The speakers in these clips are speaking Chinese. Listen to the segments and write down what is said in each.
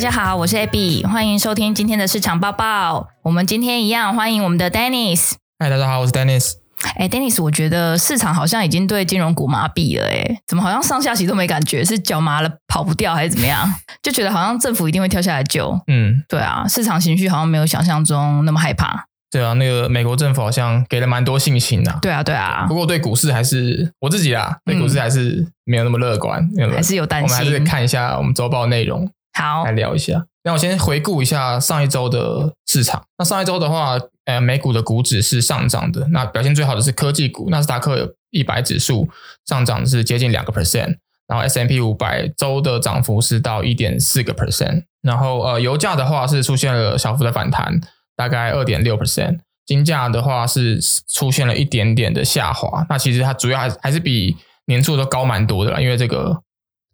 大家好，我是 Abby，欢迎收听今天的市场报报。我们今天一样欢迎我们的 Dennis。嗨，大家好，我是 Dennis。哎，Dennis，我觉得市场好像已经对金融股麻痹了，哎，怎么好像上下棋都没感觉？是脚麻了跑不掉，还是怎么样？就觉得好像政府一定会跳下来救。嗯，对啊，市场情绪好像没有想象中那么害怕。对啊，那个美国政府好像给了蛮多信心的。对啊，对啊。不过对股市还是我自己啦，对股市还是没有那么乐观，嗯、还是有担心。我们还是看一下我们周报内容。好，来聊一下。那我先回顾一下上一周的市场。那上一周的话，呃，美股的股指是上涨的。那表现最好的是科技股，纳斯达克一百指数上涨是接近两个 percent，然后 S&P 五百周的涨幅是到一点四个 percent。然后呃，油价的话是出现了小幅的反弹，大概二点六 percent。金价的话是出现了一点点的下滑。那其实它主要还还是比年初都高蛮多的啦，因为这个。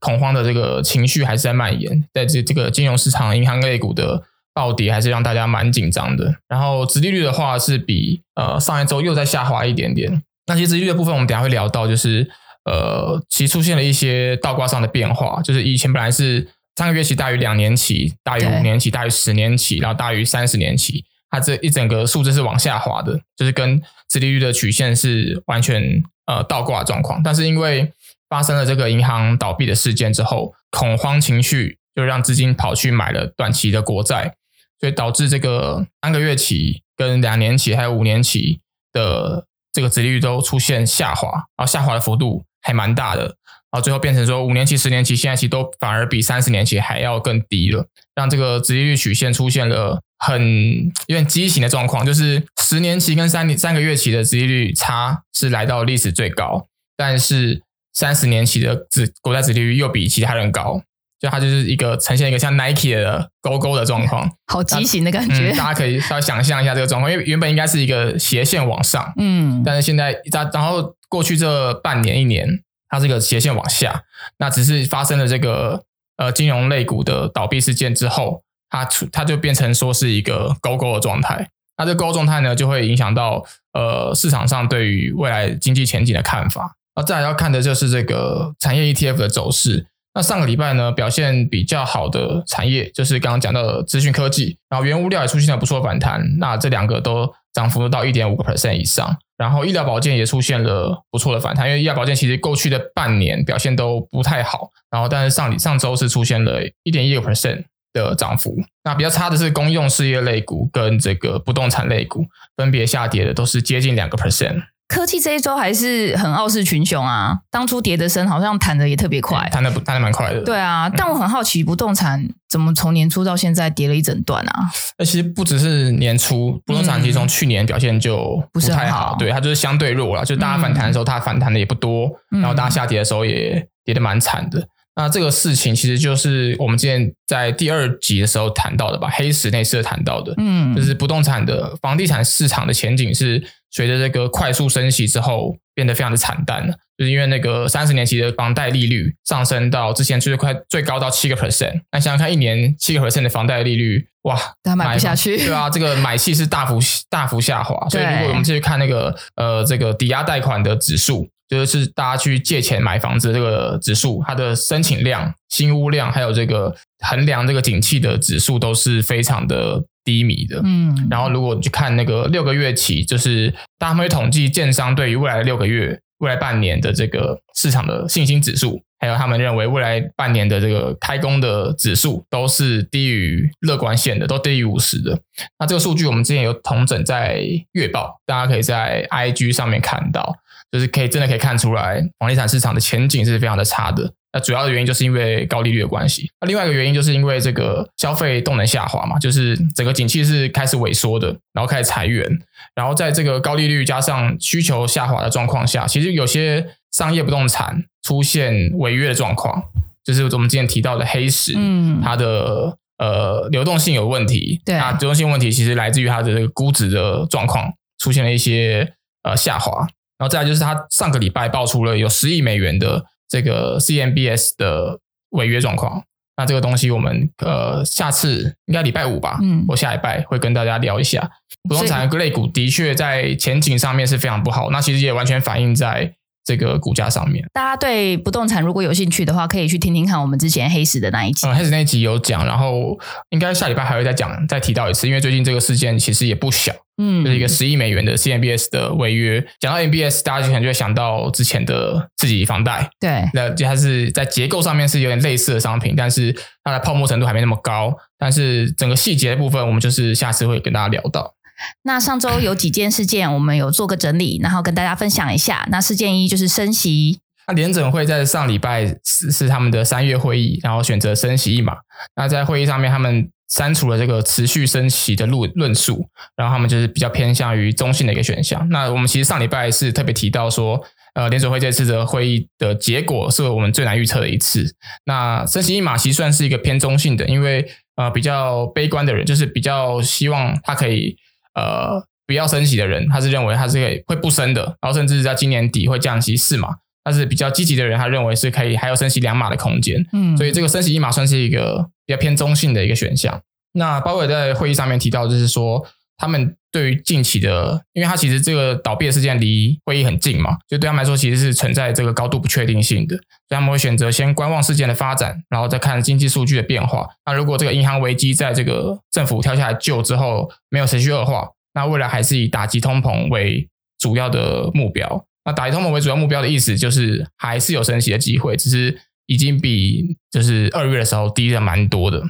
恐慌的这个情绪还是在蔓延，在这这个金融市场、银行类股的暴跌还是让大家蛮紧张的。然后，殖利率的话是比呃上一周又在下滑一点点。那其实殖利率的部分，我们等一下会聊到，就是呃，其实出现了一些倒挂上的变化，就是以前本来是三个月期大于两年期，大于五年期，大于十年期，然后大于三十年期，它这一整个数字是往下滑的，就是跟殖利率的曲线是完全呃倒挂状况。但是因为发生了这个银行倒闭的事件之后，恐慌情绪就让资金跑去买了短期的国债，所以导致这个三个月期、跟两年期还有五年期的这个殖利率都出现下滑，然后下滑的幅度还蛮大的，然后最后变成说五年期、十年期、现在期都反而比三十年期还要更低了，让这个殖利率曲线出现了很有点畸形的状况，就是十年期跟三年三个月期的殖利率差是来到历史最高，但是。三十年期的子国债殖利率又比其他人高，就它就是一个呈现一个像 Nike 的勾勾的状况，好畸形的感觉。嗯，大家可以稍微想象一下这个状况，因为原本应该是一个斜线往上，嗯，但是现在它然后过去这半年一年，它是一个斜线往下。那只是发生了这个呃金融类股的倒闭事件之后，它出它就变成说是一个勾勾的状态。那这勾勾状态呢，就会影响到呃市场上对于未来经济前景的看法。那再来要看的就是这个产业 ETF 的走势。那上个礼拜呢，表现比较好的产业就是刚刚讲到的资讯科技，然后原物料也出现了不错的反弹。那这两个都涨幅到一点五个 percent 以上。然后医疗保健也出现了不错的反弹，因为医疗保健其实过去的半年表现都不太好。然后但是上上周是出现了一点一个 percent 的涨幅。那比较差的是公用事业类股跟这个不动产类股，分别下跌的都是接近两个 percent。科技这一周还是很傲视群雄啊！当初跌的深，好像弹的也特别快，弹的弹的蛮快的。对啊，但我很好奇，不动产怎么从年初到现在跌了一整段啊？那其实不只是年初，不动产其实从去年表现就不太好，对，它就是相对弱了。就是大家反弹的时候，它反弹的也不多，嗯、然后大家下跌的时候也跌的蛮惨的。那这个事情其实就是我们之前在第二集的时候谈到的吧，黑石那次谈到的，嗯，就是不动产的房地产市场的前景是随着这个快速升息之后变得非常的惨淡了，就是因为那个三十年期的房贷利率上升到之前最快最高到七个 percent，那想想看，一年七个 percent 的房贷利率，哇，他买不下去，对啊，这个买气是大幅大幅下滑，所以如果我们继续看那个呃这个抵押贷款的指数。就是大家去借钱买房子的这个指数，它的申请量、新屋量，还有这个衡量这个景气的指数都是非常的低迷的。嗯，然后如果你去看那个六个月期，就是大家会统计建商对于未来的六个月、未来半年的这个市场的信心指数，还有他们认为未来半年的这个开工的指数，都是低于乐观线的，都低于五十的。那这个数据我们之前有统整在月报，大家可以在 IG 上面看到。就是可以真的可以看出来，房地产市场的前景是非常的差的。那主要的原因就是因为高利率的关系。那另外一个原因就是因为这个消费动能下滑嘛，就是整个景气是开始萎缩的，然后开始裁员，然后在这个高利率加上需求下滑的状况下，其实有些商业不动产出现违约的状况，就是我们之前提到的黑石，嗯，它的呃流动性有问题，对啊，流动性问题其实来自于它的这个估值的状况出现了一些呃下滑。然后再来就是，他上个礼拜爆出了有十亿美元的这个 CMBS 的违约状况。那这个东西我们呃下次应该礼拜五吧，嗯，我下礼拜会跟大家聊一下。不动产类股的确在前景上面是非常不好，那其实也完全反映在。这个股价上面，大家对不动产如果有兴趣的话，可以去听听看我们之前黑石的那一集。嗯，黑石那一集有讲，然后应该下礼拜还会再讲，再提到一次，因为最近这个事件其实也不小，嗯，就是一个十亿美元的 CMBS 的违约。讲到 MBS，大家可能就会想到之前的自己房贷，对，那就它是在结构上面是有点类似的商品，但是它的泡沫程度还没那么高，但是整个细节的部分，我们就是下次会跟大家聊到。那上周有几件事件，我们有做个整理，然后跟大家分享一下。那事件一就是升息。那联准会在上礼拜是是他们的三月会议，然后选择升息一码。那在会议上面，他们删除了这个持续升息的论论述，然后他们就是比较偏向于中性的一个选项。那我们其实上礼拜是特别提到说，呃，联准会这次的会议的结果是我们最难预测的一次。那升息一码其实算是一个偏中性的，因为呃比较悲观的人就是比较希望它可以。呃，不要升息的人，他是认为他是可以会不升的，然后甚至在今年底会降息四码。但是比较积极的人，他认为是可以还有升息两码的空间。嗯，所以这个升息一码算是一个比较偏中性的一个选项。那鲍威尔在会议上面提到，就是说他们对于近期的，因为他其实这个倒闭的事件离会议很近嘛，就对他们来说其实是存在这个高度不确定性的，所以他们会选择先观望事件的发展，然后再看经济数据的变化。那如果这个银行危机在这个政府跳下来救之后没有持续恶化，那未来还是以打击通膨为主要的目标。那打击通膨为主要目标的意思就是还是有升息的机会，只是已经比就是二月的时候低了蛮多的。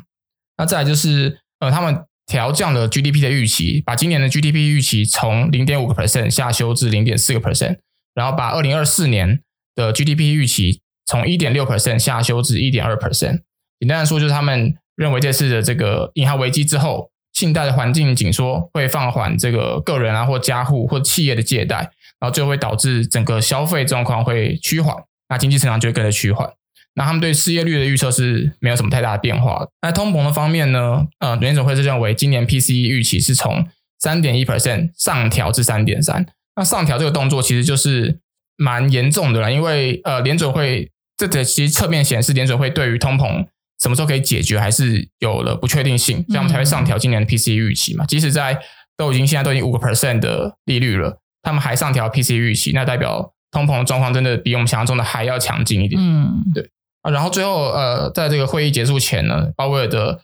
那再来就是呃，他们调降了 GDP 的预期，把今年的 GDP 预期从零点五个 percent 下修至零点四个 percent，然后把二零二四年的 GDP 预期从一点六 percent 下修至一点二 percent。简单来说，就是他们认为这次的这个银行危机之后。信贷的环境紧缩会放缓这个个人啊或家户或企业的借贷，然后最后会导致整个消费状况会趋缓，那经济成长就会跟着趋缓。那他们对失业率的预测是没有什么太大的变化。那通膨的方面呢？呃，联准会是认为今年 PCE 预期是从三点一 percent 上调至三点三。那上调这个动作其实就是蛮严重的了，因为呃联准会这个其实侧面显示联准会对于通膨。什么时候可以解决，还是有了不确定性，所以我们才会上调今年的 PCE 预期嘛。即使在都已经现在都已经五个 percent 的利率了，他们还上调 PCE 预期，那代表通膨的状况真的比我们想象中的还要强劲一点。嗯，对啊。然后最后呃，在这个会议结束前呢，鲍威尔的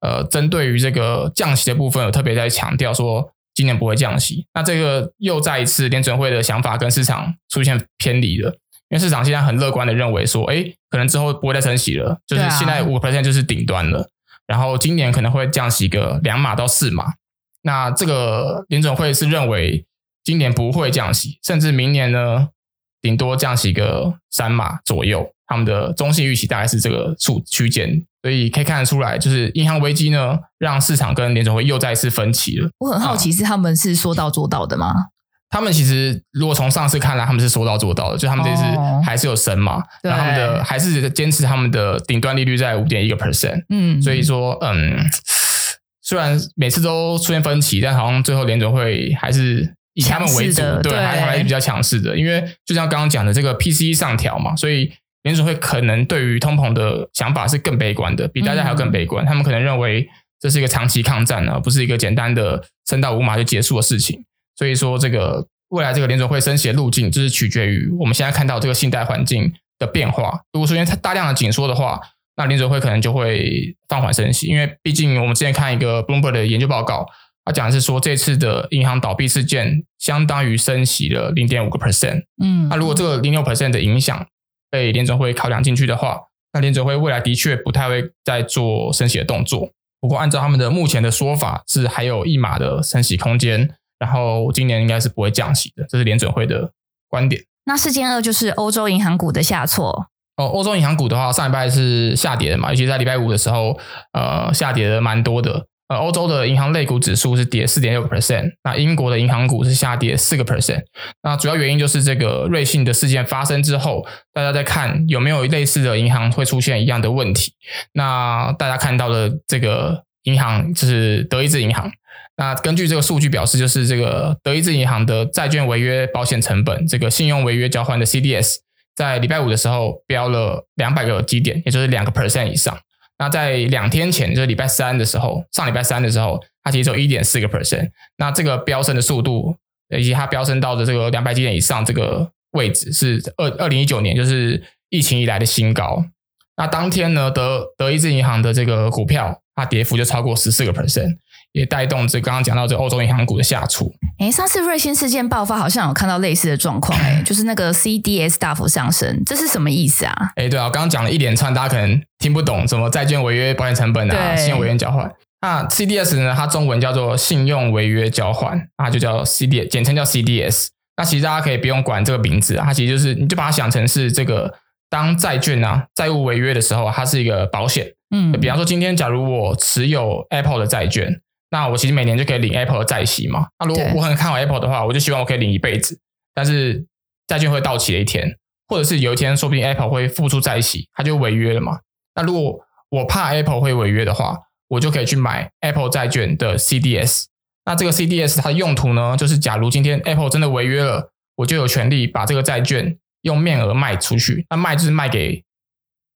呃，针对于这个降息的部分，有特别在强调说今年不会降息。那这个又再一次联准会的想法跟市场出现偏离了。因为市场现在很乐观的认为说，哎，可能之后不会再升息了，就是现在五 percent 就是顶端了，然后今年可能会降息个两码到四码。那这个联准会是认为今年不会降息，甚至明年呢，顶多降息个三码左右。他们的中性预期大概是这个数区间，所以可以看得出来，就是银行危机呢，让市场跟联总会又再一次分歧了。我很好奇，是他们是说到做到的吗？他们其实如果从上次看来，他们是说到做到的，就他们这次还是有升嘛，哦、然后他们的还是坚持他们的顶端利率在五点一个 percent，嗯，所以说，嗯，虽然每次都出现分歧，但好像最后联准会还是以他们为主，对，还还是比较强势的，因为就像刚刚讲的这个 PCE 上调嘛，所以联准会可能对于通膨的想法是更悲观的，比大家还要更悲观，嗯、他们可能认为这是一个长期抗战，而不是一个简单的升到五码就结束的事情。所以说，这个未来这个联准会升息的路径，就是取决于我们现在看到这个信贷环境的变化。如果出现大量的紧缩的话，那联准会可能就会放缓升息。因为毕竟我们之前看一个 Bloomberg 的研究报告，他讲的是说，这次的银行倒闭事件相当于升息了零点五个 percent。嗯，那如果这个零点五 percent 的影响被联准会考量进去的话，那联准会未来的确不太会再做升息的动作。不过，按照他们的目前的说法，是还有一码的升息空间。然后今年应该是不会降息的，这是联准会的观点。那事件二就是欧洲银行股的下挫。哦，欧洲银行股的话，上礼拜是下跌的嘛，尤其在礼拜五的时候，呃，下跌的蛮多的。呃，欧洲的银行类股指数是跌四点六 percent，那英国的银行股是下跌四个 percent。那主要原因就是这个瑞信的事件发生之后，大家在看有没有类似的银行会出现一样的问题。那大家看到的这个银行就是德意志银行。那根据这个数据表示，就是这个德意志银行的债券违约保险成本，这个信用违约交换的 CDS，在礼拜五的时候飙了两百个基点，也就是两个 percent 以上。那在两天前，就是礼拜三的时候，上礼拜三的时候，它其实只有一点四个 percent。那这个飙升的速度，以及它飙升到的这个两百基点以上这个位置，是二二零一九年就是疫情以来的新高。那当天呢，德德意志银行的这个股票，它跌幅就超过十四个 percent。也带动这刚刚讲到这欧洲银行股的下挫。哎，上次瑞信事件爆发，好像有看到类似的状况，哎，就是那个 CDS 大幅上升，这是什么意思啊？哎，对啊，刚刚讲了一连串，大家可能听不懂，什么债券违约保险成本啊，信用违约交换。那 CDS 呢？它中文叫做信用违约交换，它就叫 CDS，简称叫 CDS。那其实大家可以不用管这个名字啊，它其实就是你就把它想成是这个当债券啊债务违约的时候，它是一个保险。嗯，比方说今天假如我持有 Apple 的债券。那我其实每年就可以领 Apple 的债息嘛。那如果我很看好 Apple 的话，我就希望我可以领一辈子。但是债券会到期的一天，或者是有一天，说不定 Apple 会付出债息，它就违约了嘛。那如果我怕 Apple 会违约的话，我就可以去买 Apple 债券的 CDS。那这个 CDS 它的用途呢，就是假如今天 Apple 真的违约了，我就有权利把这个债券用面额卖出去。那卖就是卖给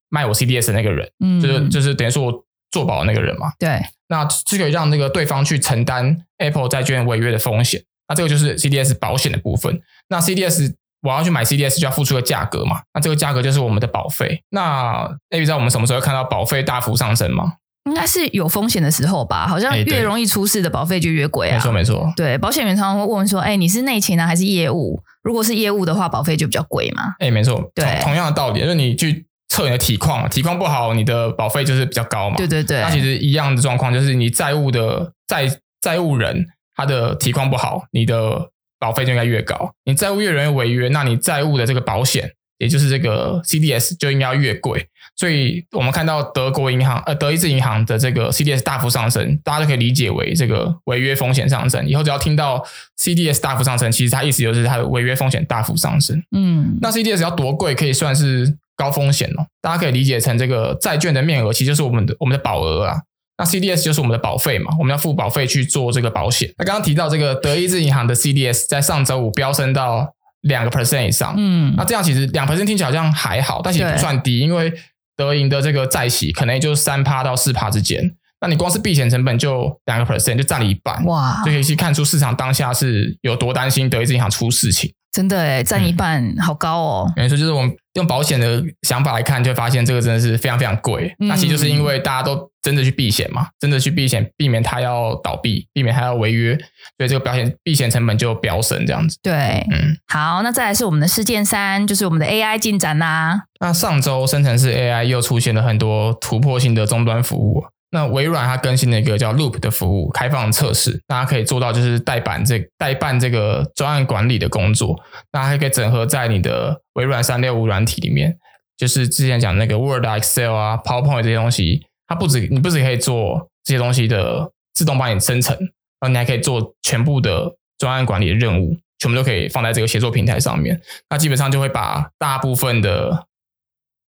卖我 CDS 的那个人，嗯，就是就是等于说我做保的那个人嘛。对。那是可以让那个对方去承担 Apple 债券违约的风险，那这个就是 CDS 保险的部分。那 CDS 我要去买 CDS 就要付出个价格嘛，那这个价格就是我们的保费。那 A B 知道我们什么时候会看到保费大幅上升吗？应该是有风险的时候吧，好像越容易出事的保费就越贵啊。没错没错，对，保险员常常会问说，哎，你是内勤呢还是业务？如果是业务的话，保费就比较贵嘛。哎，没错，对，同样的道理，就是你去。测你的体况，体况不好，你的保费就是比较高嘛。对对对，那其实一样的状况，就是你债务的债债务人他的体况不好，你的保费就应该越高。你债务越容易违约，那你债务的这个保险，也就是这个 CDS 就应该要越贵。所以我们看到德国银行呃德意志银行的这个 CDS 大幅上升，大家都可以理解为这个违约风险上升。以后只要听到 CDS 大幅上升，其实它意思就是它的违约风险大幅上升。嗯，那 CDS 要多贵可以算是？高风险哦，大家可以理解成这个债券的面额，其实就是我们的我们的保额啊。那 CDS 就是我们的保费嘛，我们要付保费去做这个保险。那刚刚提到这个德意志银行的 CDS 在上周五飙升到两个 percent 以上，嗯，那这样其实两 percent 听起来好像还好，但其实不算低，因为德银的这个债息可能也就三趴到四趴之间。那你光是避险成本就两个 percent，就占了一半，哇，就可以去看出市场当下是有多担心德意志银行出事情。真的诶，占一半，嗯，好高哦。没错，就是我们用保险的想法来看，就会发现这个真的是非常非常贵。嗯、那其实就是因为大家都真的去避险嘛，真的去避险，避免它要倒闭，避免它要违约，所以这个保险避险成本就飙升这样子。对，嗯，好，那再来是我们的事件三，就是我们的 AI 进展啦。那上周生成式 AI 又出现了很多突破性的终端服务。那微软它更新了一个叫 Loop 的服务，开放测试，大家可以做到就是代办这代办这个专案管理的工作，那还可以整合在你的微软三六五软体里面，就是之前讲那个 Word、Excel 啊、PowerPoint 这些东西，它不止你不止可以做这些东西的自动帮你生成，然后你还可以做全部的专案管理的任务，全部都可以放在这个协作平台上面，那基本上就会把大部分的。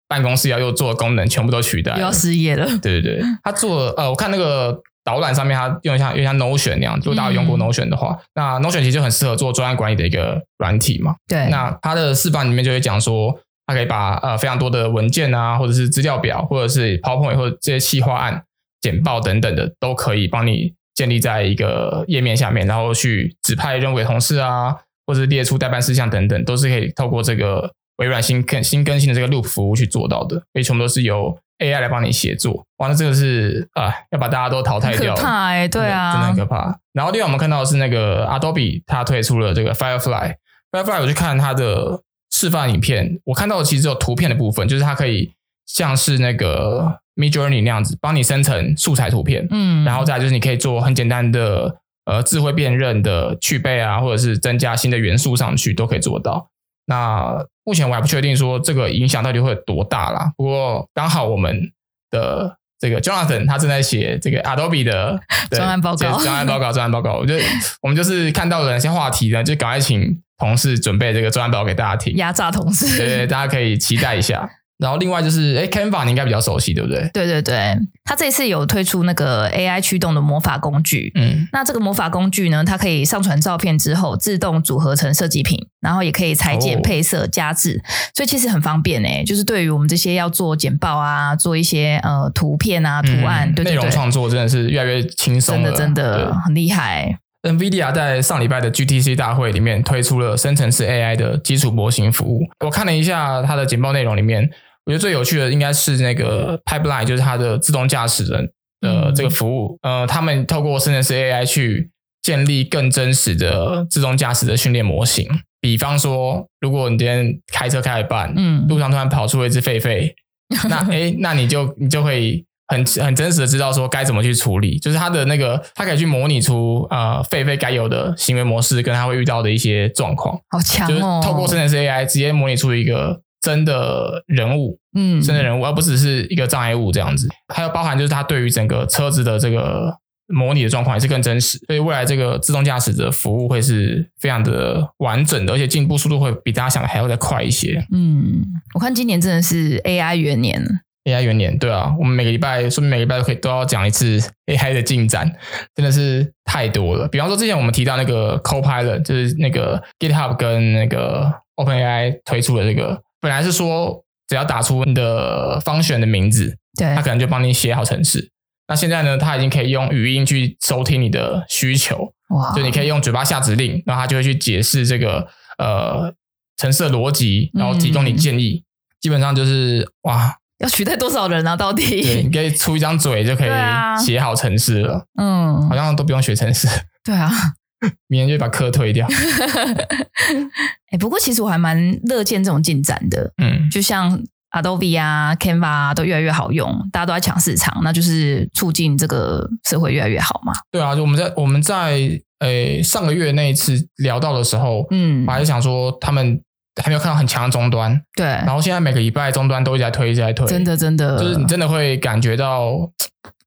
办公室要又做的功能全部都取代，又要失业了。对对对，他做呃，我看那个导览上面，他用像用像 Notion 那样，如果大家用过 Notion 的话，嗯、那 Notion 其实就很适合做专案管理的一个软体嘛。对，那他的示范里面就会讲说，他可以把呃非常多的文件啊，或者是资料表，或者是 PowerPoint 或者这些企划案、简报等等的，都可以帮你建立在一个页面下面，然后去指派任务给同事啊，或者是列出代办事项等等，都是可以透过这个。微软新更新更新的这个 Loop 服务去做到的，所以全部都是由 AI 来帮你协作。哇，那这个是啊，要把大家都淘汰掉，可怕哎、欸，对啊，真的很可怕。然后另外我们看到的是那个 Adobe，它推出了这个 Firefly。Firefly 我去看它的示范影片，我看到的其实只有图片的部分，就是它可以像是那个 Midjourney 那样子，帮你生成素材图片。嗯，然后再来就是你可以做很简单的呃智慧辨认的去背啊，或者是增加新的元素上去，都可以做到。那目前我还不确定说这个影响到底会有多大啦。不过刚好我们的这个 Jonathan 他正在写这个 Adobe 的 专案报告，专案报告，专案报告。我觉得我们就是看到了哪些话题呢，就赶快请同事准备这个专案报告给大家听，压榨同事，对，对，大家可以期待一下。然后另外就是，哎，Canva 你应该比较熟悉，对不对？对对对，它这次有推出那个 AI 驱动的魔法工具。嗯，那这个魔法工具呢，它可以上传照片之后自动组合成设计品，然后也可以裁剪、配色、加字，所以其实很方便诶。就是对于我们这些要做简报啊，做一些呃图片啊、图案，对对对，内容创作真的是越来越轻松了，真的真的很厉害。NVIDIA 在上礼拜的 GTC 大会里面推出了生成式 AI 的基础模型服务。我看了一下它的简报内容里面。我觉得最有趣的应该是那个 Pipeline，就是它的自动驾驶的呃这个服务。呃，他们透过生成式 AI 去建立更真实的自动驾驶的训练模型。比方说，如果你今天开车开一半，嗯，路上突然跑出了一只狒狒，那诶，那你就你就会很很真实的知道说该怎么去处理。就是它的那个，它可以去模拟出呃狒狒该有的行为模式，跟它会遇到的一些状况。好强哦！就是透过生成式 AI 直接模拟出一个。真的人物，嗯，真的人物，而不只是一个障碍物这样子。还有包含就是它对于整个车子的这个模拟的状况也是更真实。所以未来这个自动驾驶的服务会是非常的完整的，而且进步速度会比大家想的还要再快一些。嗯，我看今年真的是 AI 元年，AI 元年，对啊，我们每个礼拜说明每个礼拜都可以都要讲一次 AI 的进展，真的是太多了。比方说之前我们提到那个 Copilot，就是那个 GitHub 跟那个 OpenAI 推出的这个。本来是说只要打出你的 function 的名字，对，他可能就帮你写好程式。那现在呢，他已经可以用语音去收听你的需求，哇！就你可以用嘴巴下指令，然后他就会去解释这个呃程式的逻辑，然后提供你建议。嗯、基本上就是哇，要取代多少人啊？到底？对，你可以出一张嘴就可以写好程式了。嗯，好像都不用学程式。对啊。明天就把课退掉。哎，不过其实我还蛮乐见这种进展的。嗯，就像 Adobe 啊、Canva 啊，都越来越好用，大家都在抢市场，那就是促进这个社会越来越好嘛。对啊，就我们在我们在诶上个月那一次聊到的时候，嗯，我还是想说他们还没有看到很强的终端，对。然后现在每个礼拜终端都一直在推，一直在推，真的真的，就是你真的会感觉到。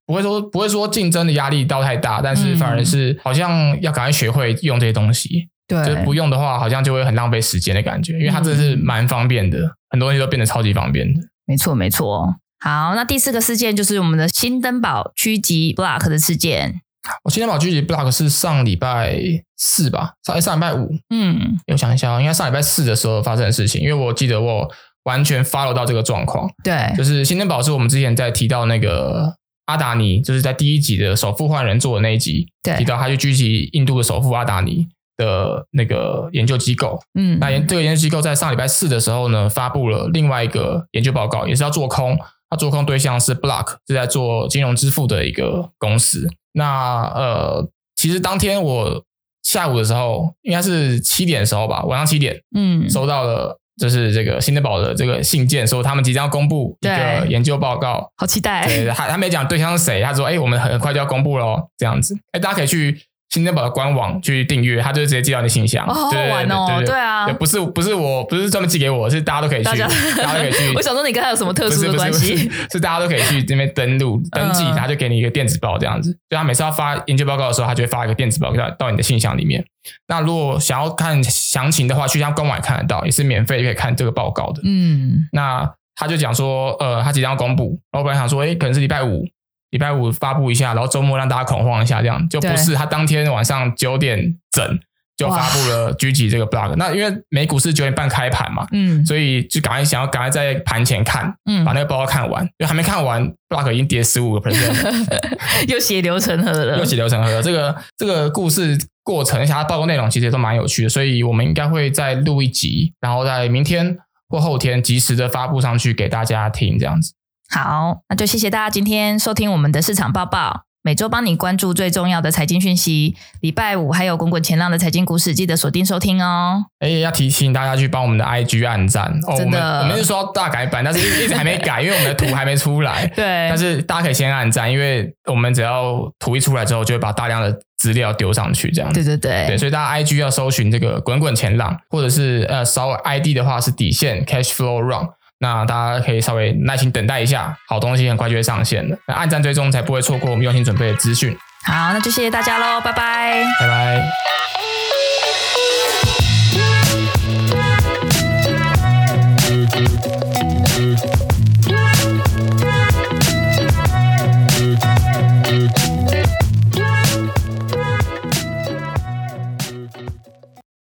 不会说不会说竞争的压力到太大，但是反而是好像要赶快学会用这些东西。对、嗯，就是不用的话，好像就会很浪费时间的感觉。因为它真的是蛮方便的，嗯、很多东西都变得超级方便的。没错，没错。好，那第四个事件就是我们的新登堡狙击 Block 的事件。我新登堡狙击 Block 是上礼拜四吧？上上礼拜五。嗯，我想一下，应该上礼拜四的时候发生的事情，因为我记得我完全 follow 到这个状况。对，就是新登堡是我们之前在提到那个。阿达尼就是在第一集的首富换人做的那一集，对，提到他去狙击印度的首富阿达尼的那个研究机构。嗯，那研这个研究机构在上礼拜四的时候呢，发布了另外一个研究报告，也是要做空。他做空对象是 Block，是在做金融支付的一个公司。那呃，其实当天我下午的时候，应该是七点的时候吧，晚上七点，嗯，收到了。就是这个新德堡的这个信件，说他们即将要公布一个研究报告，好期待。对，还还没讲对象是谁，他说：“哎，我们很快就要公布了，这样子。”哎，大家可以去。新登堡的官网去订阅，他就直接寄到你的信箱。哦，好好玩哦！对啊，不是不是我不是专门寄给我，是大家都可以去，大家 都可以去。我想说你跟他有什么特殊的关系？是大家都可以去这边登录登记，他就给你一个电子报这样子。就他每次要发研究报告的时候，他就会发一个电子报到到你的信箱里面。那如果想要看详情的话，去他官网也看得到，也是免费可以看这个报告的。嗯，那他就讲说，呃，他即将要公布。然后我本来想说，哎，可能是礼拜五。礼拜五发布一下，然后周末让大家恐慌一下，这样就不是他当天晚上九点整就发布了狙击这个 block。那因为美股是九点半开盘嘛，嗯，所以就赶快想要赶快在盘前看，嗯，把那个报告看完，因为还没看完，block 已经跌十五个 percent，又血流成河了，又血流成河了。这个这个故事过程，而且它报告内容其实也都蛮有趣的，所以我们应该会再录一集，然后在明天或后天及时的发布上去给大家听，这样子。好，那就谢谢大家今天收听我们的市场报报。每周帮你关注最重要的财经讯息。礼拜五还有滚滚前浪的财经故事，记得锁定收听哦。哎，要提醒大家去帮我们的 IG 按赞哦。真的，我们，是说大改版，但是一直还没改，因为我们的图还没出来。对，但是大家可以先按赞，因为我们只要图一出来之后，就会把大量的资料丢上去，这样子。对对对，对，所以大家 IG 要搜寻这个滚滚前浪，或者是呃稍微 ID 的话是底线 Cash Flow Run。那大家可以稍微耐心等待一下，好东西很快就会上线的。那按赞追踪才不会错过我们用心准备的资讯。好，那就谢谢大家喽，拜拜，拜拜。